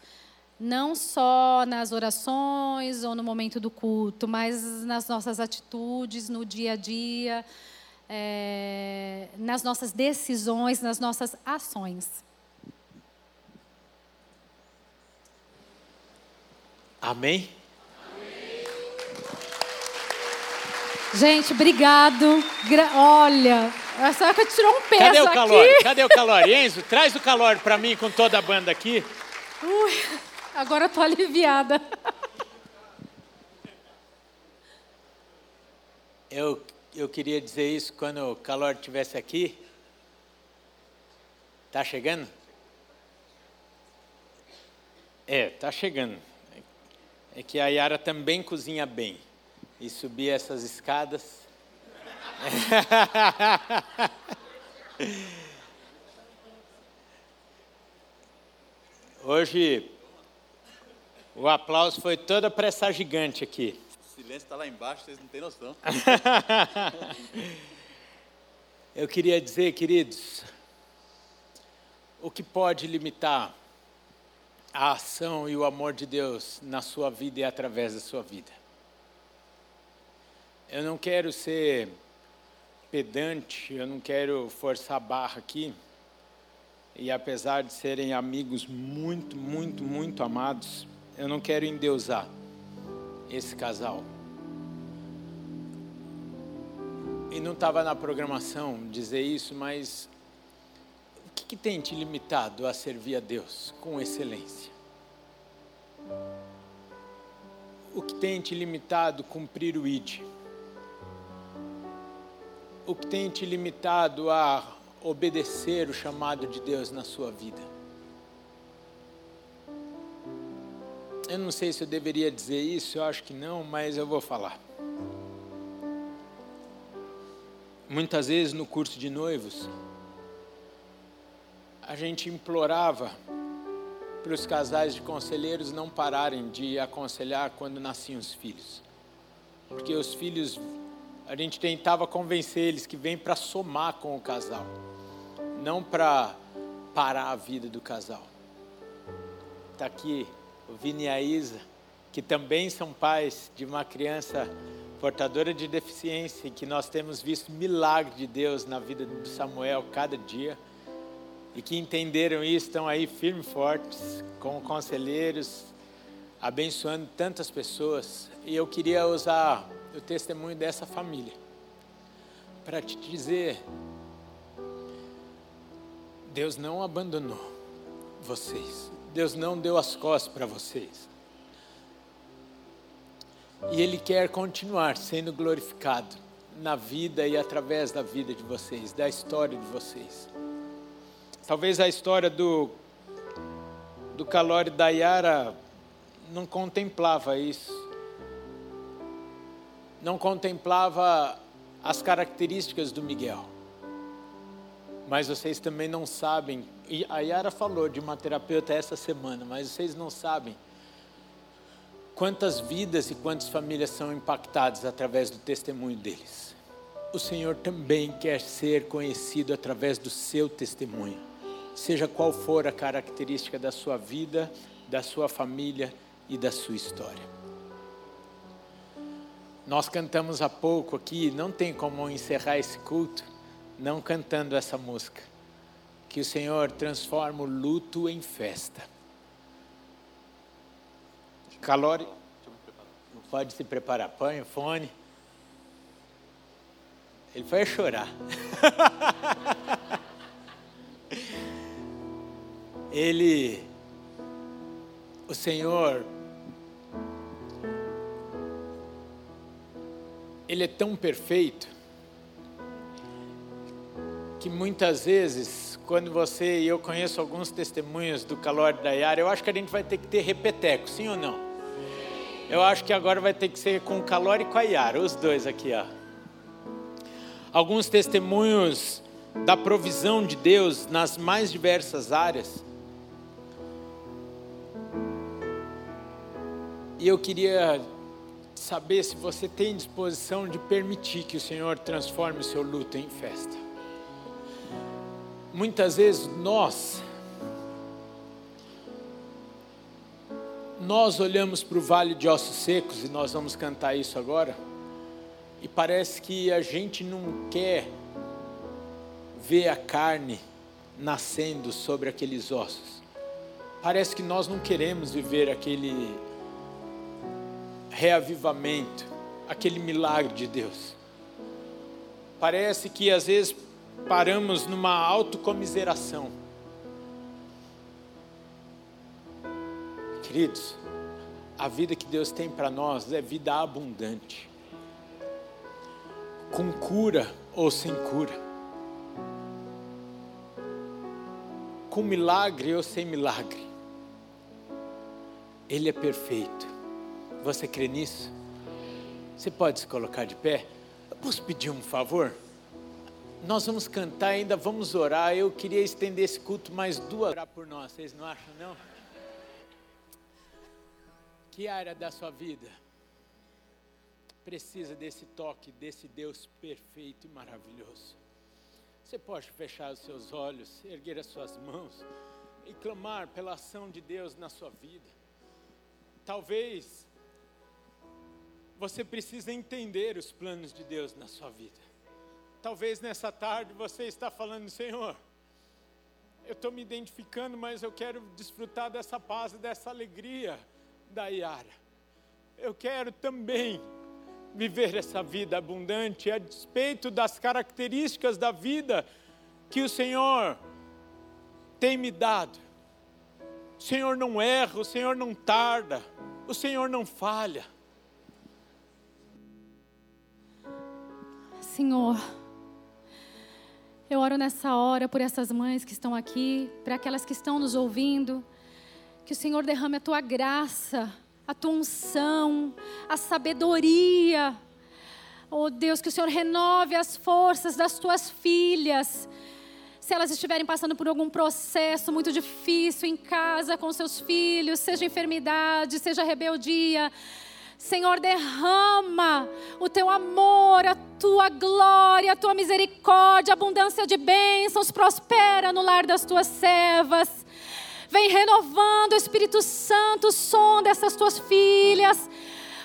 não só nas orações ou no momento do culto, mas nas nossas atitudes, no dia a dia, é, nas nossas decisões, nas nossas ações. Amém? Gente, obrigado. Gra Olha, a senhora tirou um peso Cadê o calor? aqui. Cadê o calor? Enzo, traz o calor para mim com toda a banda aqui. Ui. Agora estou aliviada. Eu, eu queria dizer isso quando o calor estivesse aqui. Tá chegando? É, tá chegando. É que a Yara também cozinha bem. E subir essas escadas. Hoje o aplauso foi toda para essa gigante aqui. O silêncio está lá embaixo, vocês não têm noção. Eu queria dizer, queridos, o que pode limitar a ação e o amor de Deus na sua vida e através da sua vida? Eu não quero ser pedante, eu não quero forçar a barra aqui. E apesar de serem amigos muito, muito, muito amados, eu não quero endeusar esse casal. E não estava na programação dizer isso, mas o que, que tem te limitado a servir a Deus com excelência? O que tem te limitado a cumprir o ID? O que tem te limitado a obedecer o chamado de Deus na sua vida? Eu não sei se eu deveria dizer isso, eu acho que não, mas eu vou falar. Muitas vezes no curso de noivos, a gente implorava para os casais de conselheiros não pararem de aconselhar quando nasciam os filhos. Porque os filhos, a gente tentava convencer eles que vêm para somar com o casal, não para parar a vida do casal. Está aqui o Vini e a Isa, que também são pais de uma criança portadora de deficiência, e que nós temos visto milagre de Deus na vida de Samuel cada dia, e que entenderam isso, estão aí firmes e fortes, como conselheiros, abençoando tantas pessoas. E eu queria usar o testemunho dessa família para te dizer: Deus não abandonou vocês, Deus não deu as costas para vocês. E Ele quer continuar sendo glorificado na vida e através da vida de vocês, da história de vocês. Talvez a história do, do Calori da Yara não contemplava isso. Não contemplava as características do Miguel. Mas vocês também não sabem, e a Yara falou de uma terapeuta essa semana, mas vocês não sabem quantas vidas e quantas famílias são impactadas através do testemunho deles. O Senhor também quer ser conhecido através do seu testemunho, seja qual for a característica da sua vida, da sua família e da sua história. Nós cantamos há pouco aqui, não tem como encerrar esse culto não cantando essa música. Que o Senhor transforma o luto em festa. Calore, pode se preparar, põe o fone. Ele foi chorar. Ele, o Senhor Ele é tão perfeito que muitas vezes, quando você e eu conheço alguns testemunhos do calor da Yara, eu acho que a gente vai ter que ter repeteco, sim ou não? Eu acho que agora vai ter que ser com o calor e com a Yara, os dois aqui, ó. Alguns testemunhos da provisão de Deus nas mais diversas áreas. E eu queria saber se você tem disposição de permitir que o Senhor transforme o seu luto em festa. Muitas vezes nós, nós olhamos para o vale de ossos secos e nós vamos cantar isso agora, e parece que a gente não quer ver a carne nascendo sobre aqueles ossos. Parece que nós não queremos viver aquele reavivamento, aquele milagre de Deus. Parece que às vezes paramos numa autocomiseração. Queridos, a vida que Deus tem para nós é vida abundante, com cura ou sem cura, com milagre ou sem milagre. Ele é perfeito. Você crê nisso? Você pode se colocar de pé? Eu posso pedir um favor? Nós vamos cantar ainda, vamos orar. Eu queria estender esse culto mais duas orar por nós. Vocês não acham não? Que área da sua vida precisa desse toque desse Deus perfeito e maravilhoso? Você pode fechar os seus olhos, erguer as suas mãos e clamar pela ação de Deus na sua vida. Talvez você precisa entender os planos de Deus na sua vida. Talvez nessa tarde você está falando, Senhor, eu estou me identificando, mas eu quero desfrutar dessa paz dessa alegria da Iara. Eu quero também viver essa vida abundante, a despeito das características da vida que o Senhor tem me dado. O Senhor não erra, o Senhor não tarda, o Senhor não falha. Senhor, eu oro nessa hora por essas mães que estão aqui, por aquelas que estão nos ouvindo, que o Senhor derrame a tua graça, a tua unção, a sabedoria. Oh Deus, que o Senhor renove as forças das tuas filhas. Se elas estiverem passando por algum processo muito difícil em casa com seus filhos, seja enfermidade, seja rebeldia, Senhor, derrama o teu amor, a tua glória, a tua misericórdia, abundância de bênçãos, prospera no lar das tuas servas. Vem renovando, Espírito Santo, o som dessas tuas filhas.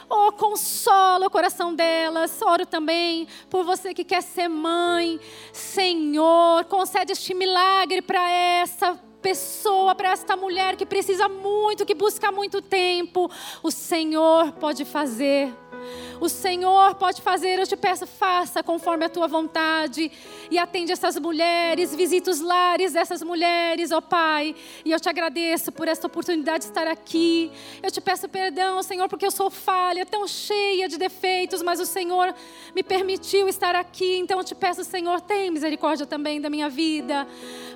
Oh, consola o coração delas. Oro também por você que quer ser mãe. Senhor, concede este milagre para essa pessoa, para esta mulher que precisa muito, que busca muito tempo. O Senhor pode fazer. O Senhor pode fazer, eu te peço, faça conforme a tua vontade. E atende essas mulheres, visita os lares dessas mulheres, ó oh Pai. E eu te agradeço por esta oportunidade de estar aqui. Eu te peço perdão, Senhor, porque eu sou falha, tão cheia de defeitos, mas o Senhor me permitiu estar aqui. Então eu te peço, Senhor, tem misericórdia também da minha vida.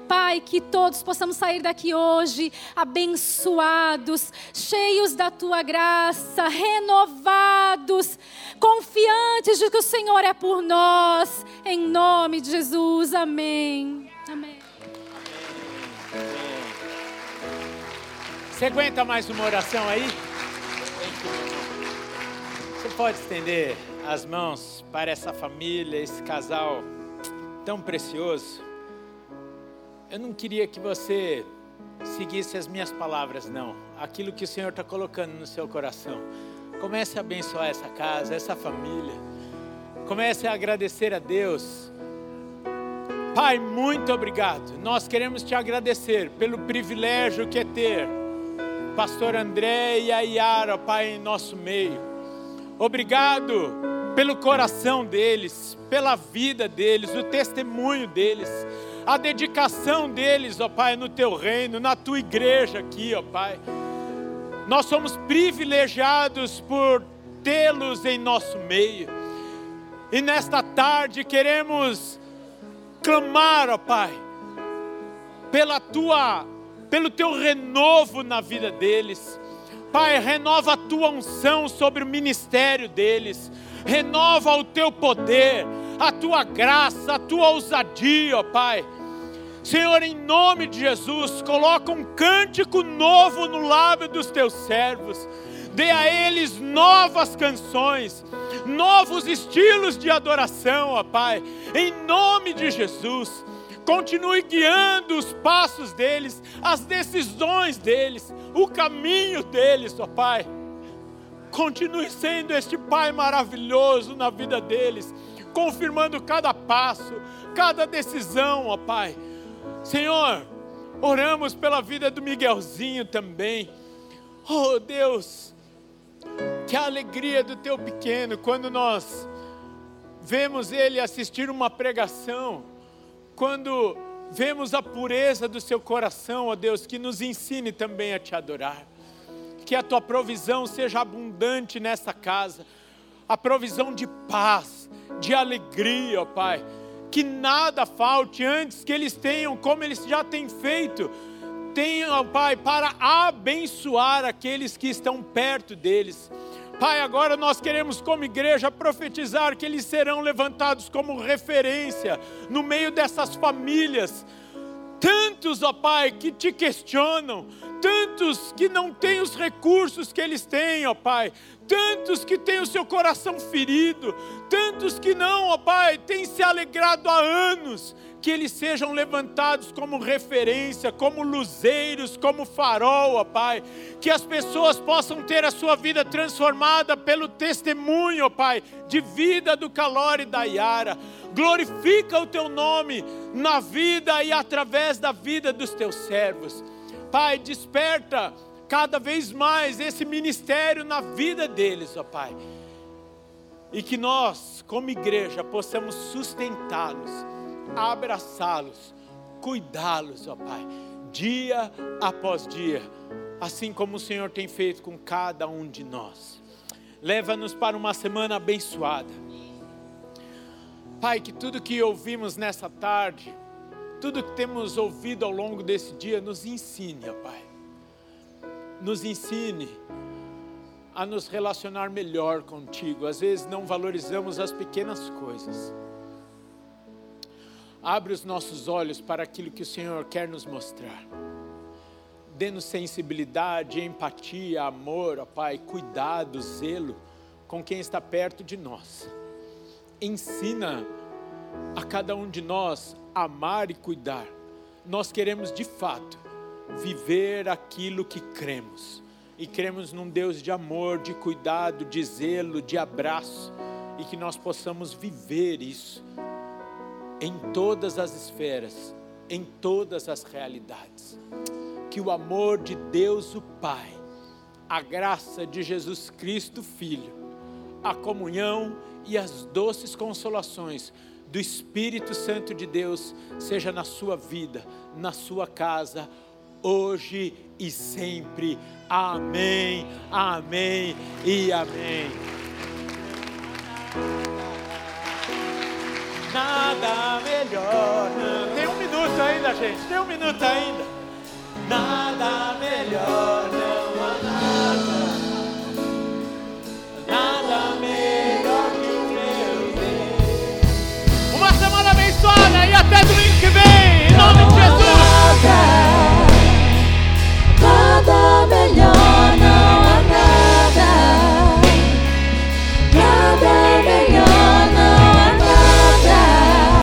Pai, que todos possamos sair daqui hoje abençoados, cheios da tua graça, renovados, confiantes de que o Senhor é por nós, em nome de Jesus. Amém. Amém. Você aguenta mais uma oração aí? Você pode estender as mãos para essa família, esse casal tão precioso? Eu não queria que você seguisse as minhas palavras, não. Aquilo que o Senhor está colocando no seu coração. Comece a abençoar essa casa, essa família. Comece a agradecer a Deus. Pai, muito obrigado. Nós queremos te agradecer pelo privilégio que é ter Pastor André e a Yara, Pai, em nosso meio. Obrigado pelo coração deles, pela vida deles, o testemunho deles a dedicação deles, ó Pai, no teu reino, na tua igreja aqui, ó Pai. Nós somos privilegiados por tê-los em nosso meio. E nesta tarde queremos clamar, ó Pai, pela tua pelo teu renovo na vida deles. Pai, renova a tua unção sobre o ministério deles. Renova o teu poder, a tua graça, a tua ousadia, ó Pai. Senhor, em nome de Jesus, coloca um cântico novo no lábio dos teus servos. Dê a eles novas canções, novos estilos de adoração, ó Pai. Em nome de Jesus, continue guiando os passos deles, as decisões deles, o caminho deles, ó Pai. Continue sendo este Pai maravilhoso na vida deles, confirmando cada passo, cada decisão, ó Pai Senhor, oramos pela vida do Miguelzinho também. Oh Deus, que a alegria do teu pequeno quando nós vemos ele assistir uma pregação, quando vemos a pureza do seu coração, ó Deus, que nos ensine também a te adorar. Que a tua provisão seja abundante nessa casa, a provisão de paz, de alegria, ó Pai que nada falte antes que eles tenham, como eles já têm feito, tenham, Pai, para abençoar aqueles que estão perto deles. Pai, agora nós queremos, como igreja, profetizar que eles serão levantados como referência no meio dessas famílias. Tantos, ó Pai, que te questionam, tantos que não têm os recursos que eles têm, ó Pai, tantos que têm o seu coração ferido, tantos que não, ó Pai, têm se alegrado há anos, que eles sejam levantados como referência, como luzeiros, como farol, ó Pai, que as pessoas possam ter a sua vida transformada pelo testemunho, ó Pai, de vida do calor e da Yara. Glorifica o teu nome na vida e através da vida dos teus servos. Pai, desperta cada vez mais esse ministério na vida deles, ó Pai. E que nós, como igreja, possamos sustentá-los, abraçá-los, cuidá-los, ó Pai, dia após dia, assim como o Senhor tem feito com cada um de nós. Leva-nos para uma semana abençoada. Pai, que tudo que ouvimos nessa tarde, tudo que temos ouvido ao longo desse dia, nos ensine, ó Pai nos ensine a nos relacionar melhor contigo. Às vezes não valorizamos as pequenas coisas. Abre os nossos olhos para aquilo que o Senhor quer nos mostrar. Dê-nos sensibilidade, empatia, amor, ó Pai, cuidado, zelo com quem está perto de nós. Ensina a cada um de nós amar e cuidar. Nós queremos de fato viver aquilo que cremos. E cremos num Deus de amor, de cuidado, de zelo, de abraço, e que nós possamos viver isso em todas as esferas, em todas as realidades. Que o amor de Deus, o Pai, a graça de Jesus Cristo, Filho, a comunhão e as doces consolações do Espírito Santo de Deus seja na sua vida, na sua casa, hoje e sempre. Amém, amém e amém. Nada melhor. Tem um minuto ainda, gente. Tem um minuto ainda. Nada melhor, não há nada. Nada melhor que o meu Deus. Uma semana abençoada e até domingo que vem.